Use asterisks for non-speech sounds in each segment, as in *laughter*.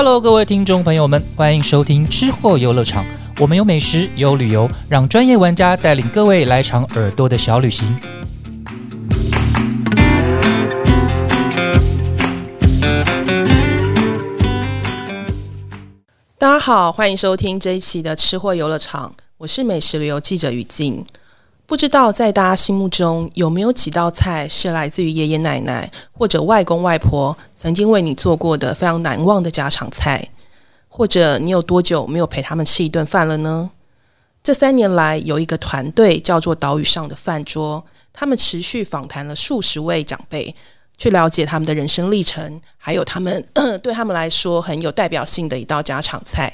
Hello，各位听众朋友们，欢迎收听吃货游乐场。我们有美食，有旅游，让专业玩家带领各位来场耳朵的小旅行。大家好，欢迎收听这一期的吃货游乐场，我是美食旅游记者雨静。不知道在大家心目中有没有几道菜是来自于爷爷奶奶或者外公外婆曾经为你做过的非常难忘的家常菜？或者你有多久没有陪他们吃一顿饭了呢？这三年来，有一个团队叫做“岛屿上的饭桌”，他们持续访谈了数十位长辈，去了解他们的人生历程，还有他们 *coughs* 对他们来说很有代表性的一道家常菜。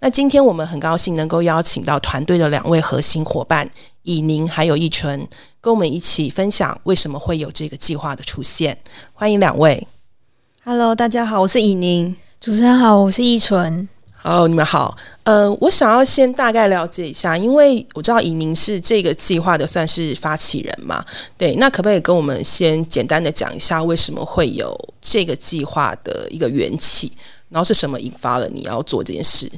那今天我们很高兴能够邀请到团队的两位核心伙伴。以宁还有一纯，跟我们一起分享为什么会有这个计划的出现。欢迎两位。Hello，大家好，我是以宁。主持人好，我是一纯。Hello，你们好。呃，我想要先大概了解一下，因为我知道以宁是这个计划的算是发起人嘛。对，那可不可以跟我们先简单的讲一下，为什么会有这个计划的一个缘起？然后是什么引发了你要做这件事？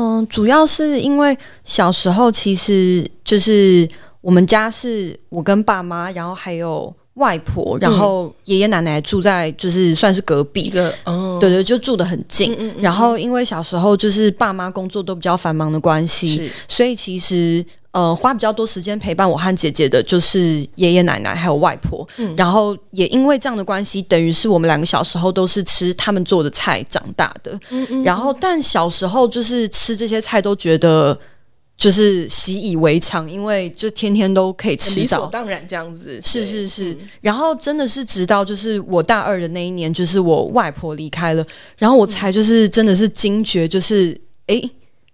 嗯，主要是因为小时候其实就是我们家是我跟爸妈，然后还有外婆，然后爷爷奶奶住在就是算是隔壁，的，对对，就住的很近。然后因为小时候就是爸妈工作都比较繁忙的关系，所以其实。呃，花比较多时间陪伴我和姐姐的，就是爷爷奶奶还有外婆。嗯，然后也因为这样的关系，等于是我们两个小时候都是吃他们做的菜长大的。然后，但小时候就是吃这些菜都觉得就是习以为常，因为就天天都可以吃到，理所当然这样子。是是是。然后真的是直到就是我大二的那一年，就是我外婆离开了，然后我才就是真的是惊觉，就是哎。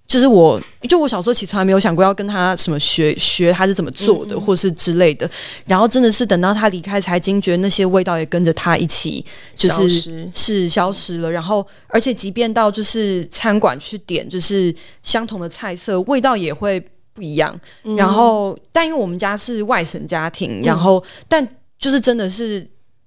就是我，就我小时候起从来没有想过要跟他什么学学他是怎么做的，或是之类的。然后真的是等到他离开，才惊觉那些味道也跟着他一起就是是消失了。然后，而且即便到就是餐馆去点，就是相同的菜色，味道也会不一样。然后，但因为我们家是外省家庭，然后但就是真的是，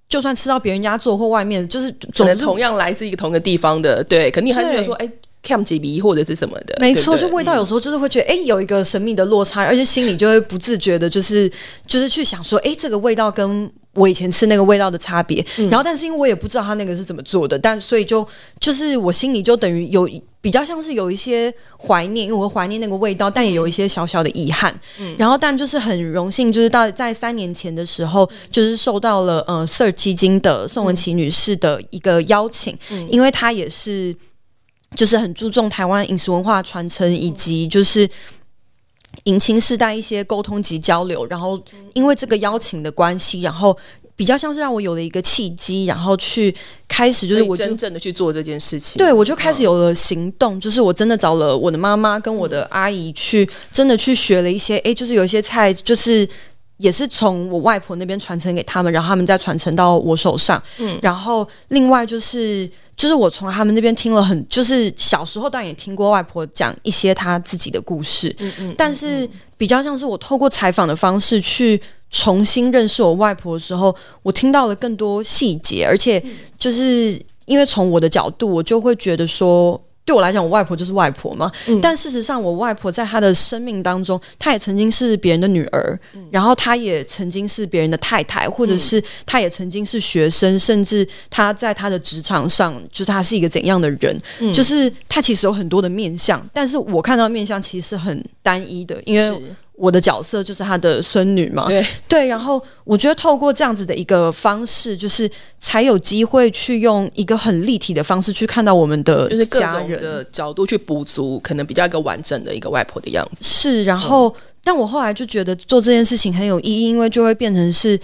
就算吃到别人家做或外面，就是总同样来自一个同一个地方的，对，肯定还是觉得说，哎。看几鼻或者是什么的，没错，就味道有时候就是会觉得，哎，有一个神秘的落差，而且心里就会不自觉的，就是就是去想说，哎，这个味道跟我以前吃那个味道的差别。然后，但是因为我也不知道他那个是怎么做的，但所以就就是我心里就等于有比较像是有一些怀念，因为我怀念那个味道，但也有一些小小的遗憾。然后，但就是很荣幸，就是到在三年前的时候，就是受到了呃 Sir 基金的宋文琪女士的一个邀请，因为她也是。就是很注重台湾饮食文化传承，以及就是迎亲世代一些沟通及交流。然后因为这个邀请的关系，然后比较像是让我有了一个契机，然后去开始就是我真正的去做这件事情。对，我就开始有了行动，就是我真的找了我的妈妈跟我的阿姨去，真的去学了一些。哎，就是有一些菜，就是也是从我外婆那边传承给他们，然后他们再传承到我手上。嗯，然后另外就是。就是我从他们那边听了很，就是小时候当然也听过外婆讲一些她自己的故事，嗯嗯，但是比较像是我透过采访的方式去重新认识我外婆的时候，我听到了更多细节，而且就是因为从我的角度，我就会觉得说。对我来讲，我外婆就是外婆嘛。但事实上，我外婆在她的生命当中，她也曾经是别人的女儿，然后她也曾经是别人的太太，或者是她也曾经是学生，甚至她在她的职场上，就是她是一个怎样的人，就是她其实有很多的面相。但是我看到面相其实是很单一的，因为。我的角色就是他的孙女嘛，对对，然后我觉得透过这样子的一个方式，就是才有机会去用一个很立体的方式去看到我们的就是各种的角度去补足，可能比较一个完整的一个外婆的样子。是，然后但我后来就觉得做这件事情很有意义，因为就会变成是。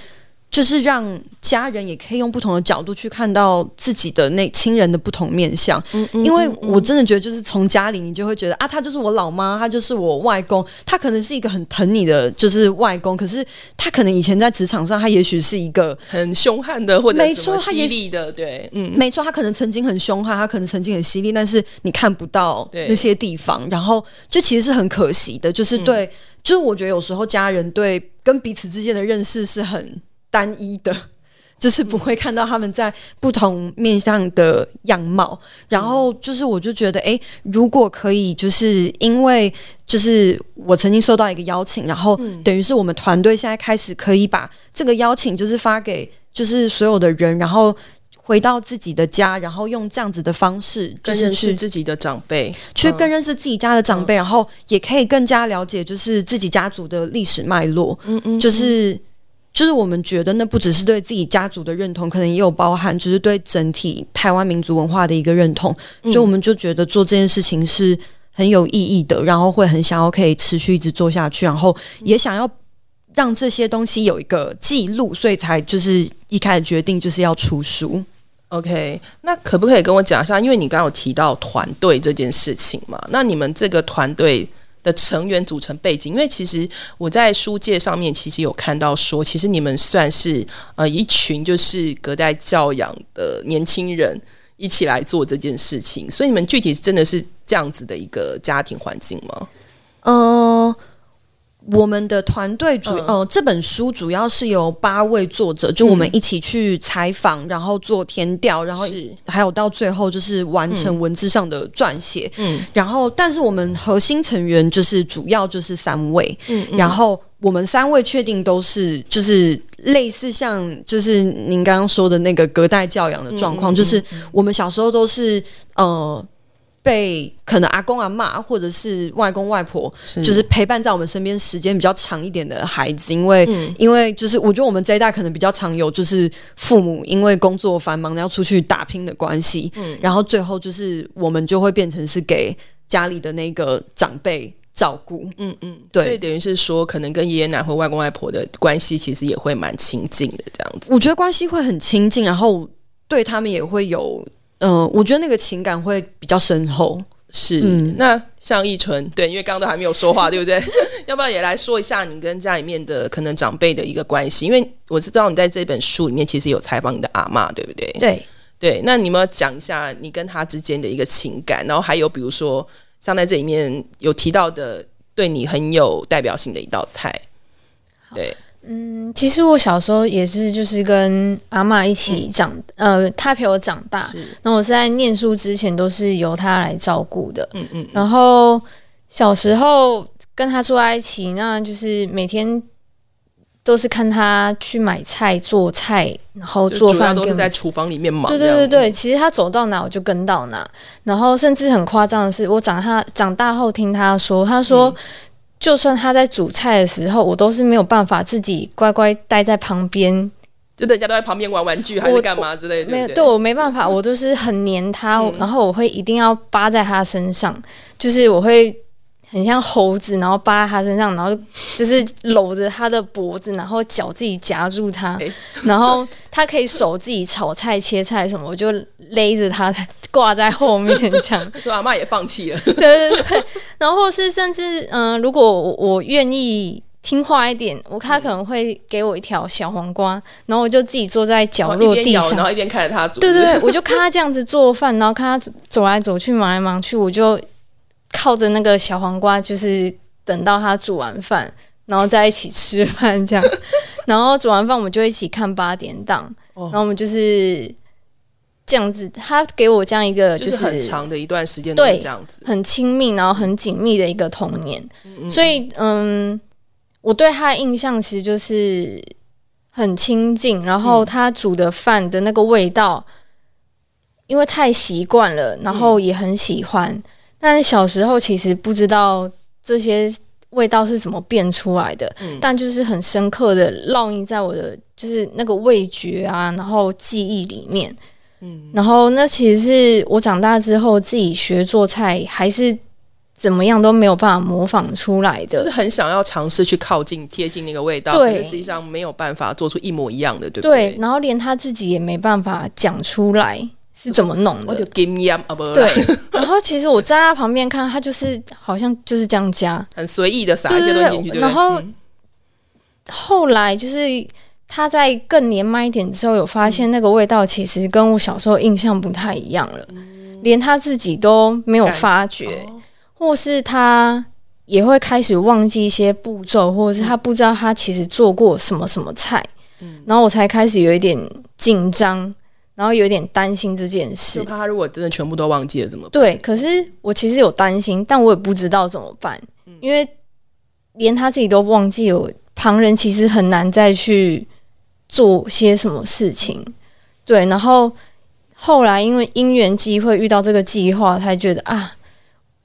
就是让家人也可以用不同的角度去看到自己的那亲人的不同面相，因为我真的觉得，就是从家里你就会觉得啊，他就是我老妈，他就是我外公，他可能是一个很疼你的，就是外公，可是他可能以前在职场上，他也许是一个很凶悍的，或者没错，犀利的，对，嗯，没错，他可能曾经很凶悍，他可能曾经很犀利，但是你看不到那些地方，然后就其实是很可惜的，就是对，就是我觉得有时候家人对跟彼此之间的认识是很。单一的，*laughs* 就是不会看到他们在不同面向的样貌。然后就是我就觉得，哎，如果可以，就是因为就是我曾经收到一个邀请，然后等于是我们团队现在开始可以把这个邀请就是发给就是所有的人，然后。回到自己的家，然后用这样子的方式，更认识自己的长辈，去更认识自己家的长辈，然后也可以更加了解，就是自己家族的历史脉络。嗯嗯，就是就是我们觉得那不只是对自己家族的认同，可能也有包含，就是对整体台湾民族文化的一个认同。所以我们就觉得做这件事情是很有意义的，然后会很想要可以持续一直做下去，然后也想要让这些东西有一个记录，所以才就是一开始决定就是要出书。OK，那可不可以跟我讲一下？因为你刚刚有提到团队这件事情嘛，那你们这个团队的成员组成背景，因为其实我在书界上面其实有看到说，其实你们算是呃一群就是隔代教养的年轻人一起来做这件事情，所以你们具体真的是这样子的一个家庭环境吗？嗯。我们的团队主呃，这本书主要是由八位作者，就我们一起去采访，然后做填调，然后还有到最后就是完成文字上的撰写。嗯，然后但是我们核心成员就是主要就是三位，嗯，然后我们三位确定都是就是类似像就是您刚刚说的那个隔代教养的状况，就是我们小时候都是呃。被可能阿公阿妈或者是外公外婆，就是陪伴在我们身边时间比较长一点的孩子，因为因为就是我觉得我们这一代可能比较常有就是父母因为工作繁忙要出去打拼的关系，嗯，然后最后就是我们就会变成是给家里的那个长辈照顾，嗯嗯，对，所以等于是说可能跟爷爷奶奶或外公外婆的关系其实也会蛮亲近的这样子。我觉得关系会很亲近，然后对他们也会有。嗯，我觉得那个情感会比较深厚。是，那像易纯，对，因为刚刚都还没有说话，*laughs* 对不对？*laughs* 要不要也来说一下你跟家里面的可能长辈的一个关系？因为我知道你在这本书里面其实有采访你的阿妈，对不对？对，对。那你们讲一下你跟他之间的一个情感，然后还有比如说像在这里面有提到的对你很有代表性的一道菜，对。嗯，其实我小时候也是，就是跟阿妈一起长，呃，她陪我长大。那我是在念书之前都是由她来照顾的。嗯嗯。然后小时候跟她住在一起，那就是每天都是看她去买菜、做菜，然后做饭，都是在厨房里面忙。对对对对，其实她走到哪我就跟到哪。然后甚至很夸张的是，我长她长大后听她说，她说。就算他在煮菜的时候，我都是没有办法自己乖乖待在旁边，就人家都在旁边玩玩具还是干嘛之类的。没有，对我没办法，我就是很黏他，然后我会一定要扒在他身上，就是我会。很像猴子，然后扒在他身上，然后就是搂着他的脖子，然后脚自己夹住他，然后他可以手自己炒菜、切菜什么，我就勒着他挂在后面这样。*laughs* 阿妈也放弃了。对对对，然后是甚至嗯，如果我愿意听话一点，我他可能会给我一条小黄瓜，然后我就自己坐在角落地上，然后一边看着他煮。对对对，我就看他这样子做饭，然后看他走来走去、忙来忙去，我就。靠着那个小黄瓜，就是等到他煮完饭，然后在一起吃饭这样。*laughs* 然后煮完饭，我们就一起看八点档。然后我们就是这样子，他给我这样一个就是很长的一段时间，对，这样子很亲密，然后很紧密的一个童年。所以，嗯，我对他的印象其实就是很亲近。然后他煮的饭的那个味道，因为太习惯了，然后也很喜欢。但小时候其实不知道这些味道是怎么变出来的，但就是很深刻的烙印在我的就是那个味觉啊，然后记忆里面。嗯，然后那其实是我长大之后自己学做菜，还是怎么样都没有办法模仿出来的，就是很想要尝试去靠近贴近那个味道，对，实际上没有办法做出一模一样的，对不对？对，然后连他自己也没办法讲出来。是怎么弄的？对，然后其实我站在他旁边看，他就是好像就是这样加，很随意的撒一些东西进去。然后后来就是他在更年迈一点之后，有发现那个味道其实跟我小时候印象不太一样了，连他自己都没有发觉，或是他也会开始忘记一些步骤，或者是他不知道他其实做过什么什么菜。然后我才开始有一点紧张，然后有点担心这件事就。怕他如果真的全部都忘记了怎么办？对，可是我其实有担心，但我也不知道怎么办，因为连他自己都忘记了，旁人其实很难再去做些什么事情。对，然后后来因为因缘机会遇到这个计划，才觉得啊，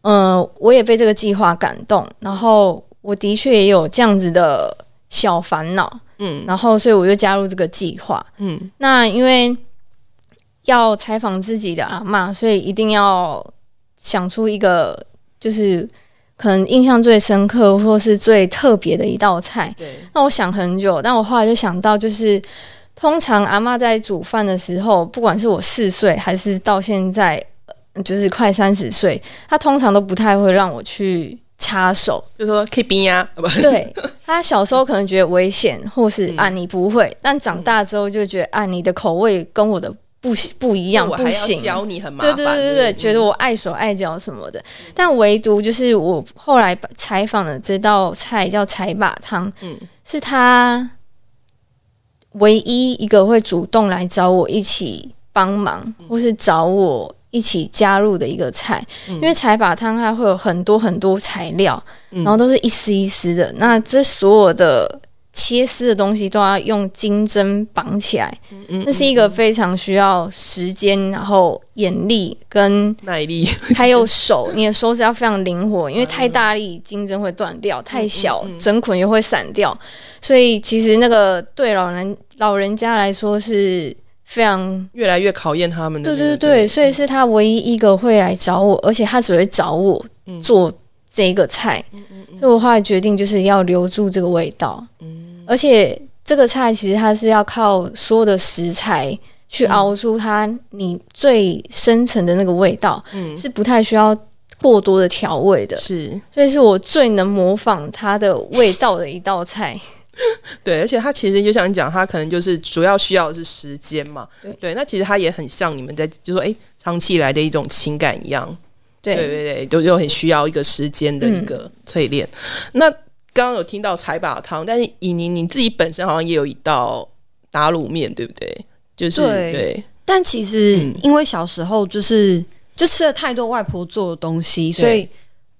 嗯、我也被这个计划感动，然后我的确也有这样子的小烦恼，嗯然后所以我就加入这个计划。嗯那因为要采访自己的阿嬷，所以一定要想出一个就是可能印象最深刻或是最特别的一道菜。对，那我想很久，但我后来就想到，就是通常阿妈在煮饭的时候，不管是我四岁还是到现在，呃就是快三十岁，她通常都不太会让我去插手。就说可以冰呀，对他小时候可能觉得危险，或是嗯啊你不会，但长大之后就觉得啊你的口味跟我的不不一样，我还要不行。教你很麻对烦。对对对对，不觉得我碍手碍脚什么的，但唯独就是我后来采访的这道菜叫柴把汤，嗯。是他唯一一个会主动来找我一起帮忙，嗯。或是找我一起加入的一个菜。因为柴把汤它会有很多很多材料，嗯。然后都是一丝一丝的，那这所有的切丝的东西都要用金针绑起来，嗯那是一个非常需要时间，然后眼力跟耐力，*laughs* 还有手，你的手指要非常灵活，因为太大力金针会断掉，太小整捆又会散掉，所以其实那个对老人老人家来说是非常越来越考验他们的对。对对，所以是他唯一一个会来找我，而且他只会找我嗯。做这个菜，所以我后来决定就是要留住这个味道，而且这个菜其实它是要靠所有的食材去熬出它你最深层的那个味道，嗯。是不太需要过多的调味的，是。所以是我最能模仿它的味道的一道菜。*laughs* *laughs* 对，而且它其实就像你讲，它可能就是主要需要的是时间嘛。对。那其实它也很像你们在就说，哎，长期以来的一种情感一样。对。对对对，都就很需要一个时间的一个淬炼。那刚刚有听到柴把汤，但是以宁你自己本身好像也有一道打卤面，对不对？就是对。对。但其实嗯。因为小时候就是就吃了太多外婆做的东西，所以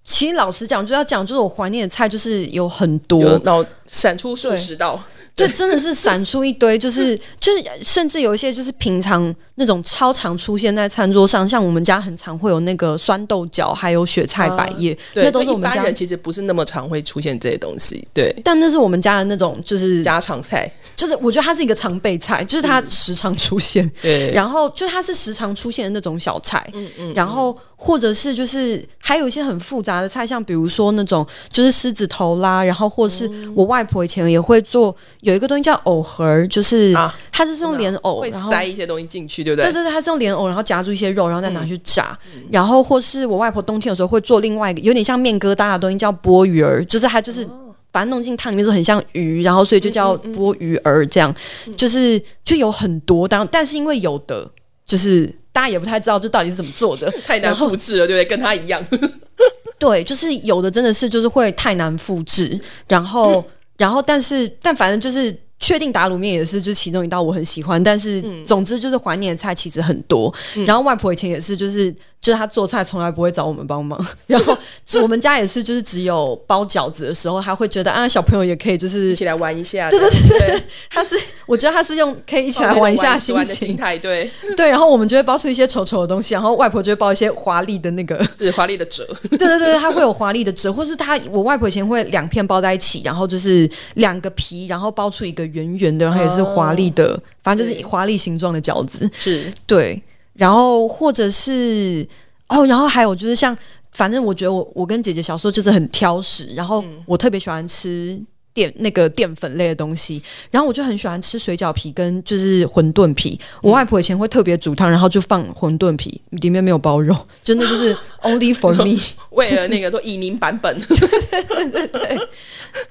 其实老实讲，就要讲就是我怀念的菜就是有很多，然后闪出数十道，就真的是闪出一堆，就是就是甚至有一些就是平常那种超常出现在餐桌上，像我们家很常会有那个酸豆角，还有雪菜百叶，对，那都是我们家。其实不是那么常会出现这些东西，对，但那是我们家的那种，就是家常菜，就是我觉得它是一个常备菜，就是它时常出现。对，然后就它是时常出现的那种小菜，嗯嗯。然后或者是就是还有一些很复杂的菜，像比如说那种就是狮子头啦，然后或是嗯我外婆以前也会做有一个东西叫藕盒，就是啊它是用莲藕，会然后塞一些东西进去，对不对？对对对，它是用莲藕，然后夹住一些肉，然后再拿去炸。嗯然后或是我外婆冬天有时候会做另外一个有点像面疙瘩的东西，叫钵鱼儿，就是它就是哦把它弄进汤里面，就很像鱼，然后所以就叫嗯钵鱼儿这样。就是就有很多，当但是因为有的就是大家也不太知道这到底是怎么做的，*laughs* 太难复制了，对不对？跟他一样，*laughs* 对，就是有的真的是就是会太难复制，然后、然后但是但反正就是确定打卤面也是就是其中一道我很喜欢，但是总之就是怀念的菜其实很多。然后外婆以前也是就是就是他做菜从来不会找我们帮忙，*laughs* 然后我们家也是就是只有包饺子的时候，他会觉得啊小朋友也可以就是一起来玩一下，对对对对，他是我觉得他是用可以一起来玩一下心情，态，对，*laughs* 对，然后我们就会包出一些丑丑的东西，然后外婆就会包一些华丽的那个。*laughs* 是华丽的折，对对对，它会有华丽的折，或是他我外婆以前会两片包在一起，然后就是两个皮，然后包出一个圆圆的，然后也是华丽的，反正就是华丽形状的饺子。是。对，然后或者是哦，然后还有就是像，反正我觉得我我跟姐姐小时候就是很挑食，然后我特别喜欢吃。淀那个淀粉类的东西，然后我就很喜欢吃水饺皮跟就是馄饨皮。我外婆以前会特别煮汤，然后就放馄饨皮，里面没有包肉，真的就是 *laughs* only for me。*laughs* 为了那个做以宁版本，没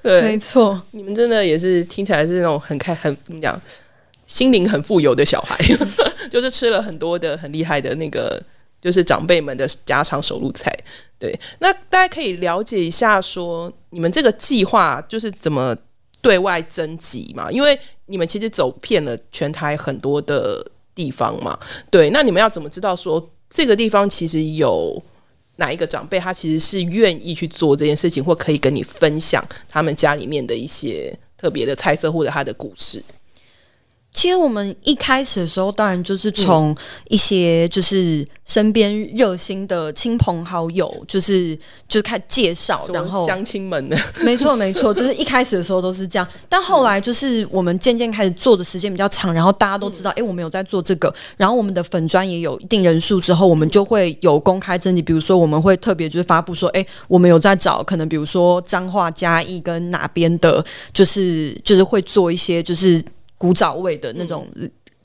*laughs* 对，错，你们真的也是听起来是那种很开很怎么讲，心灵很富有的小孩，就是吃了很多的很厉害的那个，就是长辈们的家常手路菜。对，那大家可以了解一下说，你们这个计划就是怎么对外征集嘛？因为你们其实走遍了全台很多的地方嘛，对，那你们要怎么知道说这个地方其实有哪一个长辈他其实是愿意去做这件事情，或可以跟你分享他们家里面的一些特别的菜色或者他的故事？其实我们一开始的时候，当然就是从一些就是身边热心的亲朋好友，就是就开始介绍，然后乡亲们的，*laughs* 没错没错，就是一开始的时候都是这样，但后来就是我们渐渐开始做的时间比较长，然后大家都知道，哎，我们有在做这个，然后我们的粉砖也有一定人数之后，我们就会有公开征集，比如说我们会特别就是发布说，哎，我们有在找，可能比如说彰化嘉义跟哪边的，就是就是会做一些就是。古早味的那种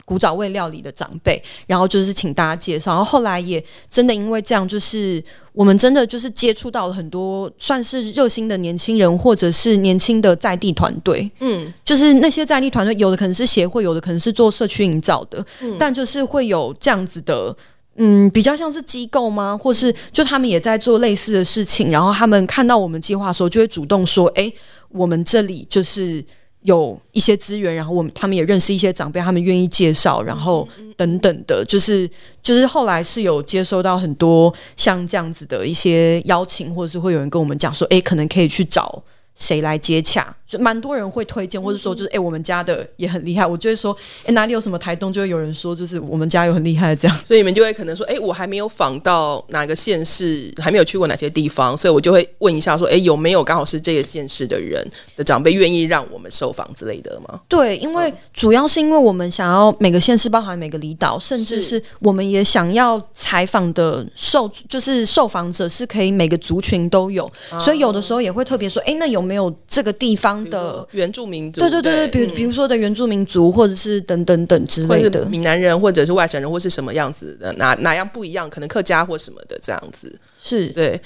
古早味料理的长辈，然后就是请大家介绍。然后后来也真的因为这样，就是我们真的就是接触到了很多算是热心的年轻人，或者是年轻的在地团队。嗯，就是那些在地团队，有的可能是协会，有的可能是做社区营造的，但就是会有这样子的，嗯，比较像是机构吗？或是就他们也在做类似的事情，然后他们看到我们计划的时候，就会主动说：“哎，我们这里就是。”有一些资源，然后我们他们也认识一些长辈，他们愿意介绍，然后等等的，就是就是后来是有接收到很多像这样子的一些邀请，或者是会有人跟我们讲说，哎，可能可以去找。谁来接洽？就蛮多人会推荐，或者说就是哎，我们家的也很厉害。我就会说，哎，哪里有什么台东，就会有人说，就是我们家有很厉害的这样。*laughs* 所以你们就会可能说，哎，我还没有访到哪个县市，还没有去过哪些地方，所以我就会问一下说，哎，有没有刚好是这个县市的人的长辈愿意让我们受访之类的吗？对，因为主要是因为我们想要每个县市，包含每个离岛，甚至是我们也想要采访的受，就是受访者是可以每个族群都有，所以有的时候也会特别说，哎，那有。没有这个地方的原住民族，对对对对，比比如说的原住民族，或者是等等等之类的，闽南人或者是外省人，或是什么样子的，哪哪样不一样？可能客家或什么的这样子，是对。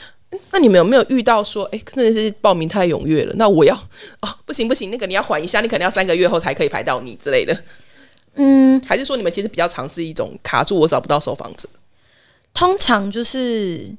那你们有没有遇到说，哎，可能是报名太踊跃了？那我要哦，不行不行，那个你要缓一下，你可能要三个月后才可以排到你之类的。嗯，还是说你们其实比较尝试一种卡住我找不到受访者？通常就是。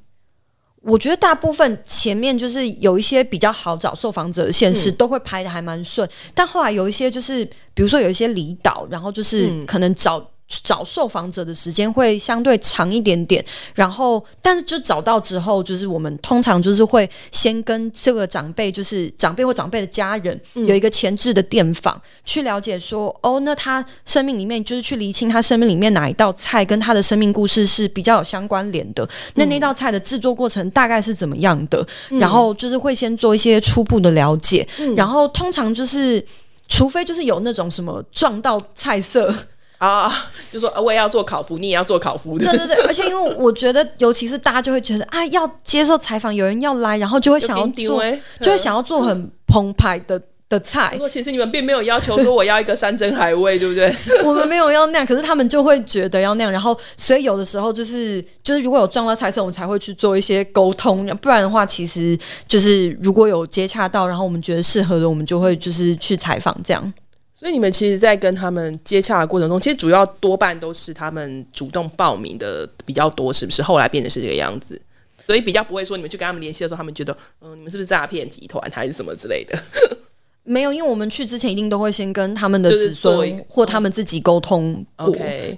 我觉得大部分前面就是有一些比较好找受访者的县市，都会拍的还蛮顺，但后来有一些就是，比如说有一些离岛，然后就是可能找。找受访者的时间会相对长一点点，然后但是就找到之后，就是我们通常就是会先跟这个长辈，就是长辈或长辈的家人有一个前置的电访，去了解说，哦，那他生命里面就是去厘清他生命里面哪一道菜跟他的生命故事是比较有相关联的，那那道菜的制作过程大概是怎么样的，然后就是会先做一些初步的了解，然后通常就是除非就是有那种什么撞到菜色。啊，就说我也要做烤麸，你也要做烤麸。*laughs* 对对对，而且因为我觉得，尤其是大家就会觉得啊，要接受采访，有人要来，然后就会想要做，就会想要做很澎湃的的菜。说其实你们并没有要求说我要一个山珍海味，对不对？*laughs* 我们没有要那样，可是他们就会觉得要那样。然后，所以有的时候就是就是如果有撞到菜色，我们才会去做一些沟通。不然的话，其实就是如果有接洽到，然后我们觉得适合的，我们就会就是去采访这样。所以你们其实，在跟他们接洽的过程中，其实主要多半都是他们主动报名的比较多，是不是？后来变得是这个样子，所以比较不会说你们去跟他们联系的时候，他们觉得，嗯，你们是不是诈骗集团还是什么之类的？*laughs* 没有，因为我们去之前一定都会先跟他们的子孙或他们自己沟通过。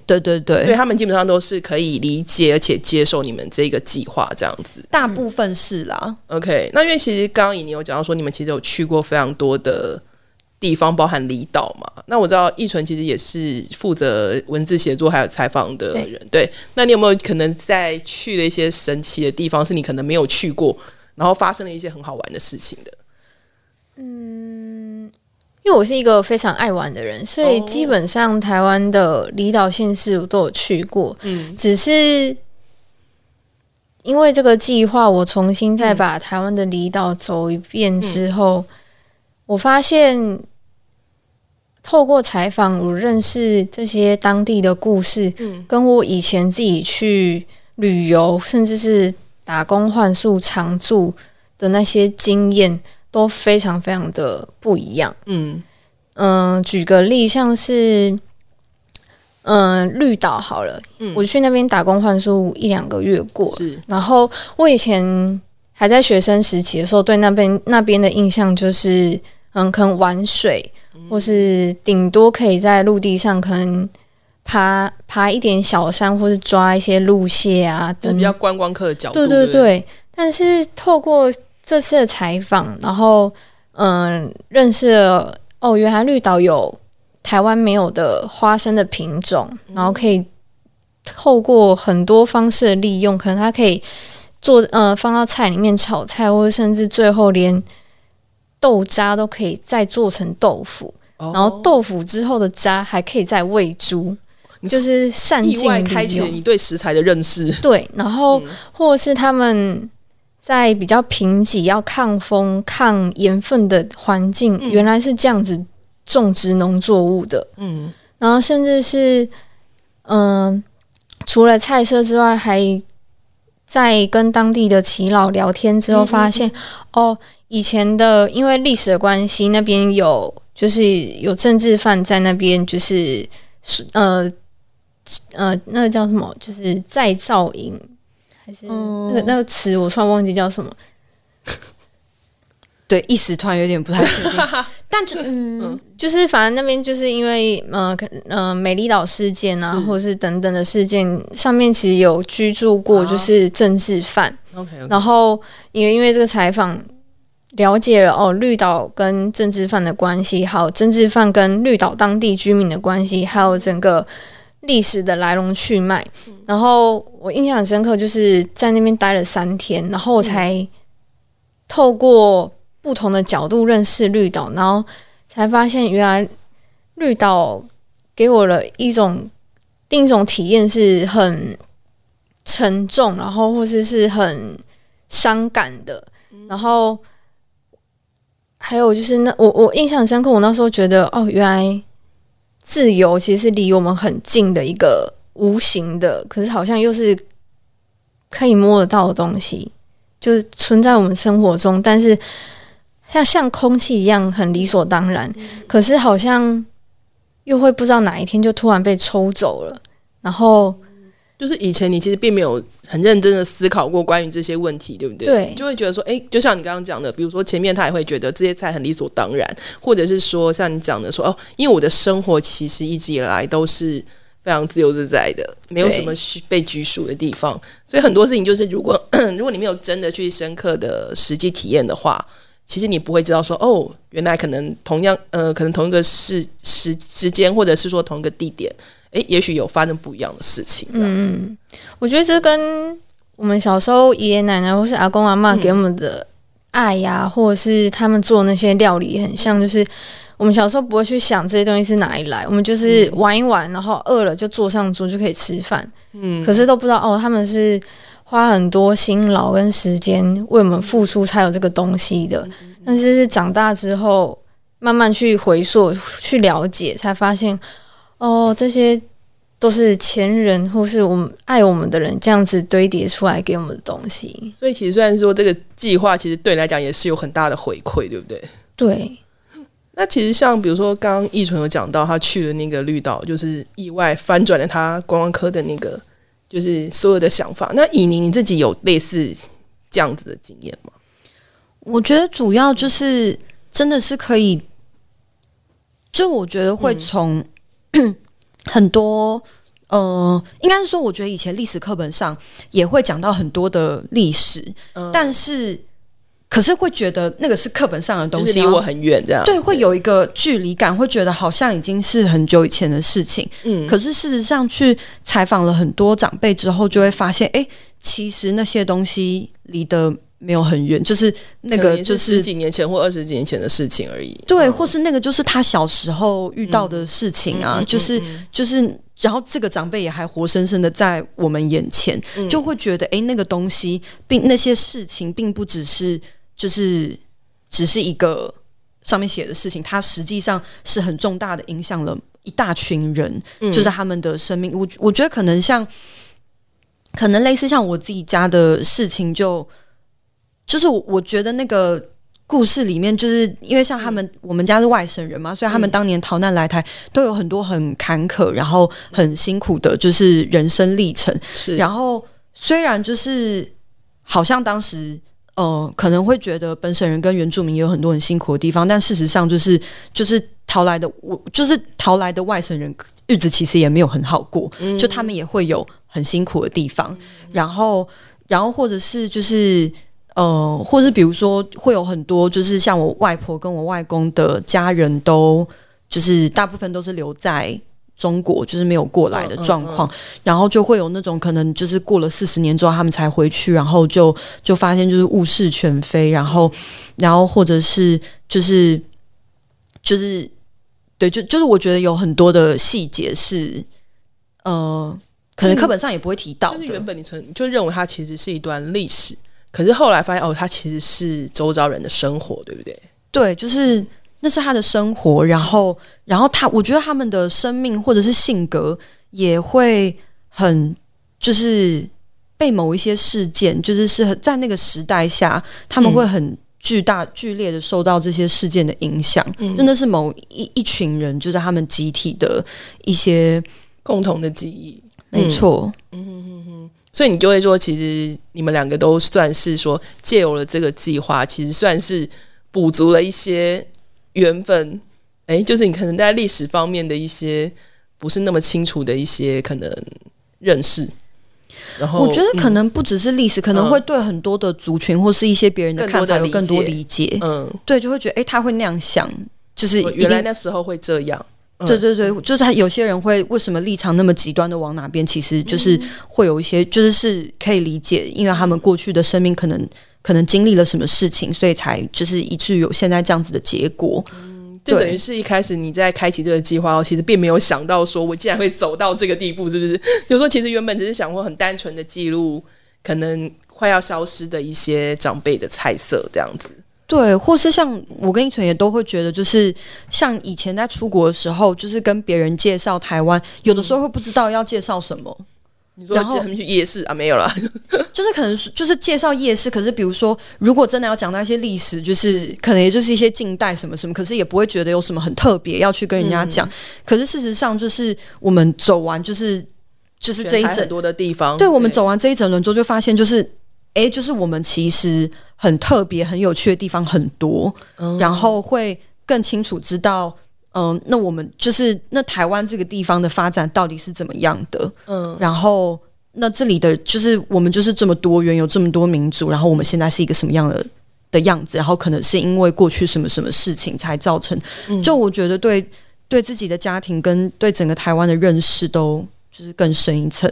对对对，所以他们基本上都是可以理解而且接受你们这个计划这样子。大部分是啦。OK，那因为其实刚刚你有讲到说，你们其实有去过非常多的。地方包含离岛嘛？那我知道易纯其实也是负责文字写作还有采访的人。对，那你有没有可能在去了一些神奇的地方，是你可能没有去过，然后发生了一些很好玩的事情的？嗯，因为我是一个非常爱玩的人，所以基本上台湾的离岛县市我都有去过。嗯，只是因为这个计划，我重新再把台湾的离岛走一遍之后，我发现。透过采访，我认识这些当地的故事，跟我以前自己去旅游，甚至是打工换宿常住的那些经验，都非常非常的不一样。嗯嗯，举个例，像是嗯绿岛好了，我去那边打工换宿一两个月过，是。然后我以前还在学生时期的时候，对那边那边的印象就是。嗯，可能玩水，或是顶多可以在陆地上可能爬爬一点小山，或是抓一些鹿蟹啊，就是比较观光客的角度。对对对。但是透过这次的采访，然后嗯，认识了哦，原来绿岛有台湾没有的花生的品种，然后可以透过很多方式的利用，可能它可以做呃放到菜里面炒菜，或者甚至最后连豆渣都可以再做成豆腐，然后豆腐之后的渣还可以再喂猪，就是善尽开启你对食材的认识。对，然后或者是他们。在比较贫瘠、要抗风、抗盐分的环境，原来是这样子种植农作物的。嗯，然后甚至是，嗯，除了菜色之外，还在跟当地的耆老聊天之后，发现哦，以前的因为历史的关系，那边有就是有政治犯在那边，就是呃呃，那个叫什么，就是再造营。还是那个那个词，我突然忘记叫什么。对，一时突然有点不太确定。*laughs* 但就嗯，就是反正那边就是因为呃呃美丽岛事件啊，或者是等等的事件，上面其实有居住过就是政治犯。OK，然后因为因为这个采访了解了哦绿岛跟政治犯的关系，还有政治犯跟绿岛当地居民的关系，还有整个。历史的来龙去脉，然后我印象很深刻，就是在那边待了三天，然后我才透过不同的角度认识绿岛，然后才发现原来绿岛给我了一种另一种体验，是很沉重，然后或是是很伤感的，然后还有就是那我我印象很深刻，我那时候觉得哦，原来。自由其实是离我们很近的一个无形的，可是好像又是可以摸得到的东西，就是存在我们生活中，但是像像空气一样很理所当然，可是好像又会不知道哪一天就突然被抽走了，然后。就是以前你其实并没有很认真的思考过关于这些问题，对不对？对，就会觉得说，哎，就像你刚刚讲的，比如说前面他也会觉得这些菜很理所当然，或者是说像你讲的说，哦，因为我的生活其实一直以来都是非常自由自在的，没有什么被拘束的地方，所以很多事情就是如果 *clears throat* 如果你没有真的去深刻的实际体验的话，其实你不会知道说，哦，原来可能同样呃，可能同一个时时时间，或者是说同一个地点。哎，也许有发生不一样的事情。嗯，我觉得这跟我们小时候爷爷奶奶或是阿公阿妈给我们的爱呀，或者是他们做那些料理很像。就是我们小时候不会去想这些东西是哪里来，我们就是玩一玩，然后饿了就坐上桌就可以吃饭。嗯，可是都不知道哦，他们是花很多辛劳跟时间为我们付出才有这个东西的。但是是长大之后慢慢去回溯、去了解，才发现。哦，这些都是前人或是我们爱我们的人这样子堆叠出来给我们的东西。所以其实虽然说这个计划其实对你来讲也是有很大的回馈，对不对？对。那其实像比如说刚刚易纯有讲到他去了那个绿岛，就是意外翻转了他观光科的那个就是所有的想法。那以宁你自己有类似这样子的经验吗？我觉得主要就是真的是可以，就我觉得会从。*clears throat* 很多，呃，应该是说，我觉得以前历史课本上也会讲到很多的历史，但是，可是会觉得那个是课本上的东西，离我很远，这样对，会有一个距离感，会觉得好像已经是很久以前的事情。嗯，可是事实上，去采访了很多长辈之后，就会发现，哎，其实那些东西离的。没有很远，就是那个就是十几年前或二十几年前的事情而已。对，或是那个就是他小时候遇到的事情啊，就是就是，然后这个长辈也还活生生的在我们眼前，就会觉得哎，那个东西并那些事情并不只是就是只是一个上面写的事情，它实际上是很重大的影响了一大群人，就是他们的生命。我我觉得可能像可能类似像我自己家的事情就。就是我觉得那个故事里面，就是因为像他们，我们家是外省人嘛，所以他们当年逃难来台，都有很多很坎坷，然后很辛苦的，就是人生历程。是，然后虽然就是好像当时呃，可能会觉得本省人跟原住民也有很多很辛苦的地方，但事实上就是就是逃来的我就是逃来的外省人，日子其实也没有很好过，就他们也会有很辛苦的地方，然后然后或者是就是呃，或者是比如说会有很多就是像我外婆跟我外公的家人都就是大部分都是留在。中国就是没有过来的状况，然后就会有那种可能就是过了四十年之后他们才回去，然后就就发现就是物是全非，然后然后或者是就是就是对，就就是我觉得有很多的细节是呃，可能课本上也不会提到的。原本你存就认为它其实是一段历史，可是后来发现哦，他其实是周遭人的生活，对不对？对，就是。那是他的生活，然后，然后他，我觉得他们的生命或者是性格也会很，就是被某一些事件，就是是在那个时代下，他们会很巨大、剧烈的受到这些事件的影响。真的是某一一群人，就是他们集体的一些共同的记忆。没错，嗯哼哼哼。所以你就会说，其实你们两个都算是说，借有了这个计划，其实算是补足了一些。缘分，哎，就是你可能在历史方面的一些不是那么清楚的一些可能认识，然后我觉得可能不只是历史，可能会对很多的族群或是一些别人的看法有更多理解。嗯，对，就会觉得哎，他会那样想，就是原来那时候会这样。对对对，就是他有些人会为什么立场那么极端的往哪边，其实就是会有一些，就是是可以理解，因为他们过去的生命可能。可能经历了什么事情，所以才就是以至于有现在这样子的结果。嗯，就等于是一开始你在开启这个计划，其实并没有想到说我竟然会走到这个地步，是不是？*laughs* 就说其实原本只是想过很单纯的记录可能快要消失的一些长辈的菜色这样子。对，或是像我跟一纯也都会觉得，就是像以前在出国的时候，就是跟别人介绍台湾，有的时候会不知道要介绍什么。你说他们去夜市啊？没有啦，*laughs* 就是可能就是介绍夜市。可是比如说，如果真的要讲到一些历史，就是可能也就是一些近代什么什么，可是也不会觉得有什么很特别要去跟人家讲。可是事实上，就是我们走完就是就是这一整多的地方，对我们走完这一整轮之后，就发现就是哎，就是我们其实很特别、很有趣的地方很多，然后会更清楚知道。嗯，那我们就是那台湾这个地方的发展到底是怎么样的？嗯，然后那这里的就是我们就是这么多元，有这么多民族，然后我们现在是一个什么样的的样子？然后可能是因为过去什么什么事情才造成？就我觉得对对自己的家庭跟对整个台湾的认识都就是更深一层。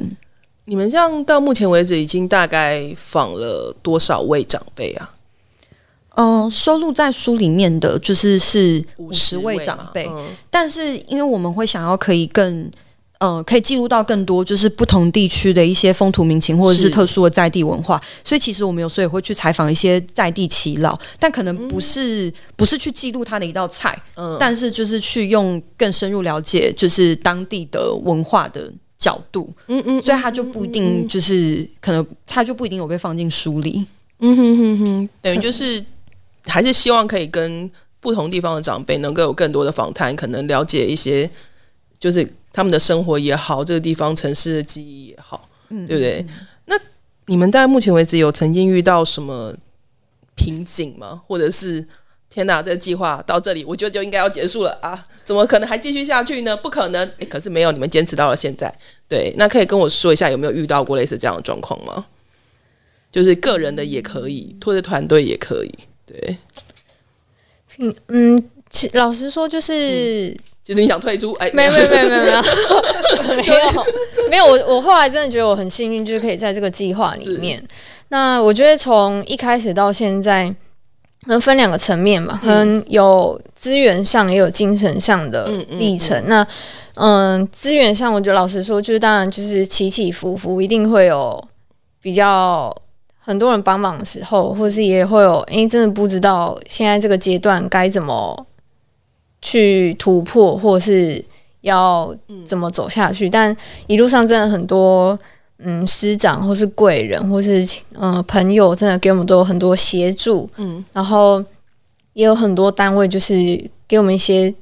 你们这样到目前为止已经大概访了多少位长辈啊？嗯，收录在书里面的就是是五十位长辈，但是因为我们会想要可以更，呃，可以记录到更多就是不同地区的一些风土民情或者是特殊的在地文化，所以其实我们有时候也会去采访一些在地耆老，但可能不是不是去记录他的一道菜，嗯，但是就是去用更深入了解就是当地的文化的角度，嗯嗯，所以他就不一定就是可能他就不一定有被放进书里，嗯哼哼哼，等于就是。还是希望可以跟不同地方的长辈能够有更多的访谈，可能了解一些，就是他们的生活也好，这个地方城市的记忆也好，嗯对不对？那你们在目前为止有曾经遇到什么瓶颈吗？或者是天哪，这个计划到这里，我觉得就应该要结束了啊？怎么可能还继续下去呢？不可能！诶，可是没有，你们坚持到了现在。对，那可以跟我说一下有没有遇到过类似这样的状况吗？就是个人的也可以，或者团队也可以。对，嗯嗯，其老实说，就是其实你想退出，哎，没有没有没有 *laughs* 没有没有没有没有，我我后来真的觉得我很幸运，就是可以在这个计划里面。那我觉得从一开始到现在，能分两个层面吧，可能有资源上，也有精神上的历程。那嗯，资源上，我觉得老实说，就是当然就是起起伏伏，一定会有比较。很多人帮忙的时候，或是也会有，因为，真的不知道现在这个阶段该怎么去突破，或是要怎么走下去。但一路上真的很多，嗯，师长或是贵人，或是嗯朋友，真的给我们都有很多协助。嗯，然后也有很多单位就是给我们一些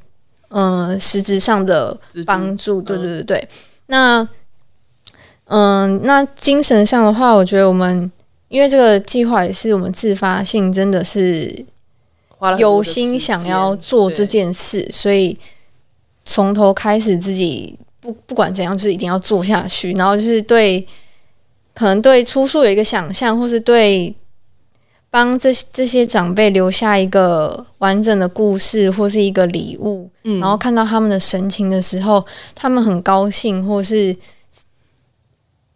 嗯实质上的帮助。对对对对，那嗯，那精神上的话，我觉得我们。因为这个计划也是我们自发性，真的是有心想要做这件事，所以从头开始自己不不管怎样，就是一定要做下去。然后就是对可能对出书有一个想象，或是对帮这这些长辈留下一个完整的故事或是一个礼物，嗯。然后看到他们的神情的时候，他们很高兴，或是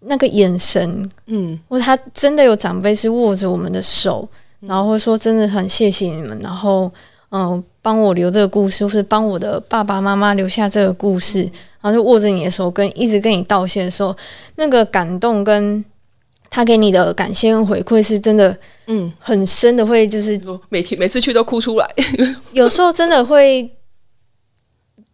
那个眼神嗯。或他真的有长辈是握着我们的手，然后会说真的很谢谢你们，然后嗯帮我留这个故事，或是帮我的爸爸妈妈留下这个故事，然后就握着你的手跟一直跟你道谢的时候，那个感动跟他给你的感谢跟回馈是真的嗯，很深的，会就是每天每次去都哭出来，*laughs* 有时候真的会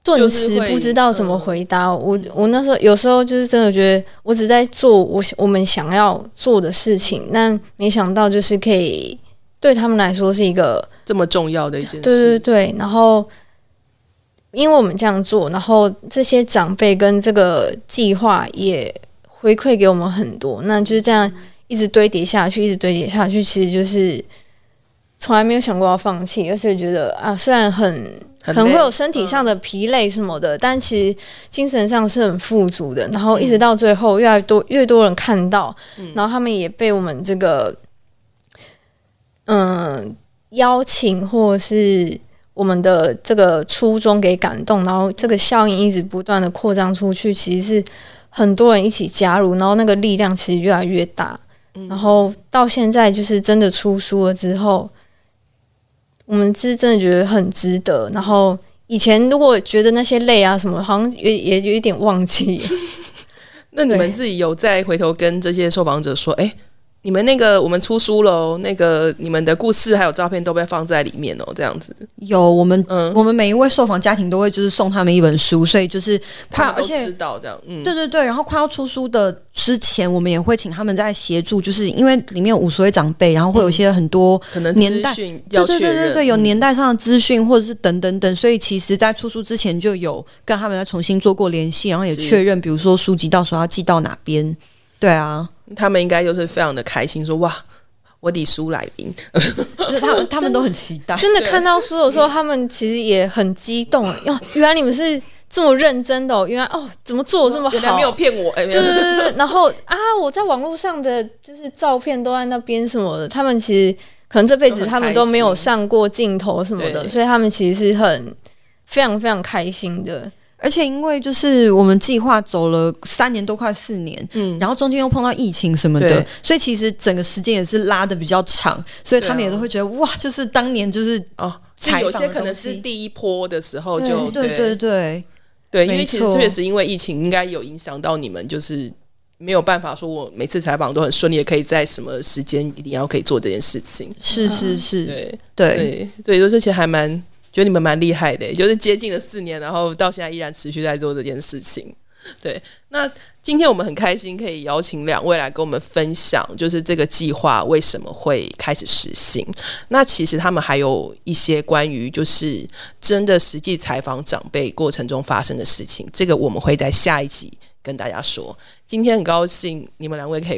顿时不知道怎么回答。我我那时候有时候就是真的觉得我只在做我我们想要做的事情，但没想到就是可以对他们来说是一个这么重要的一件事，对对对，然后。因为我们这样做，然后这些长辈跟这个计划也回馈给我们很多，那就是这样一直堆叠下去，一直堆叠下去，其实就是从来没有想过要放弃，而且觉得啊，虽然很可能会有身体上的疲累什么的，但其实精神上是很富足的。然后一直到最后，越来越多越多人看到，然后他们也被我们这个嗯邀请或是我们的这个初衷给感动，然后这个效应一直不断的扩张出去，其实是很多人一起加入，然后那个力量其实越来越大。然后到现在就是真的出书了之后，我们是真的觉得很值得。然后以前如果觉得那些累啊什么，好像也也有一点忘记。*laughs* *laughs* 那你们自己有再回头跟这些受访者说，哎、你们那个我们出书了哦，那个你们的故事还有照片都被放在里面哦，这样子，有我们嗯，我们每一位受访家庭都会就是送他们一本书，所以就是快要而且知道这样，嗯，对对对，然后快要出书的之前，我们也会请他们在协助，就是因为里面有五十位长辈，然后会有一些很多可能年代对，对对对对，有嗯。年代上的资讯或者是等等等，所以其实，在出书之前就有跟他们再重新做过联系，然后也确认，比如说书籍到时候要寄到哪边。对啊，他们应该就是非常的开心，说哇，我的书来宾，就是他们 *laughs* 他们都很期待。真的看到书的时候，他们其实也很激动。哟，原来你们是这么认真的、哦，原来哦，怎么做得这么好？原来没有骗我，对对对，然后啊，我在网络上的就是照片都在那边什么的，他们其实可能这辈子他们都没有上过镜头什么的，所以他们其实是很非常非常开心的。而且因为就是我们计划走了三年多，快四年，嗯，然后中间又碰到疫情什么的，所以其实整个时间也是拉的比较长，所以他们也都会觉得哇，就是当年就是哦，采访的些可能是第一波的时候就对对对，对，因为其实确实因为疫情，应该有影响到你们，就是没有办法说我每次采访都很顺利，可以在什么时间一定要可以做这件事情。是是是，对。对。对，所以说这些还蛮觉得你们蛮厉害的，就是接近了四年，然后到现在依然持续在做这件事情。对，那今天我们很开心可以邀请两位来跟我们分享，就是这个计划为什么会开始实行。那其实他们还有一些关于就是真的实际采访长辈过程中发生的事情，这个我们会在下一集跟大家说。今天很高兴你们两位可以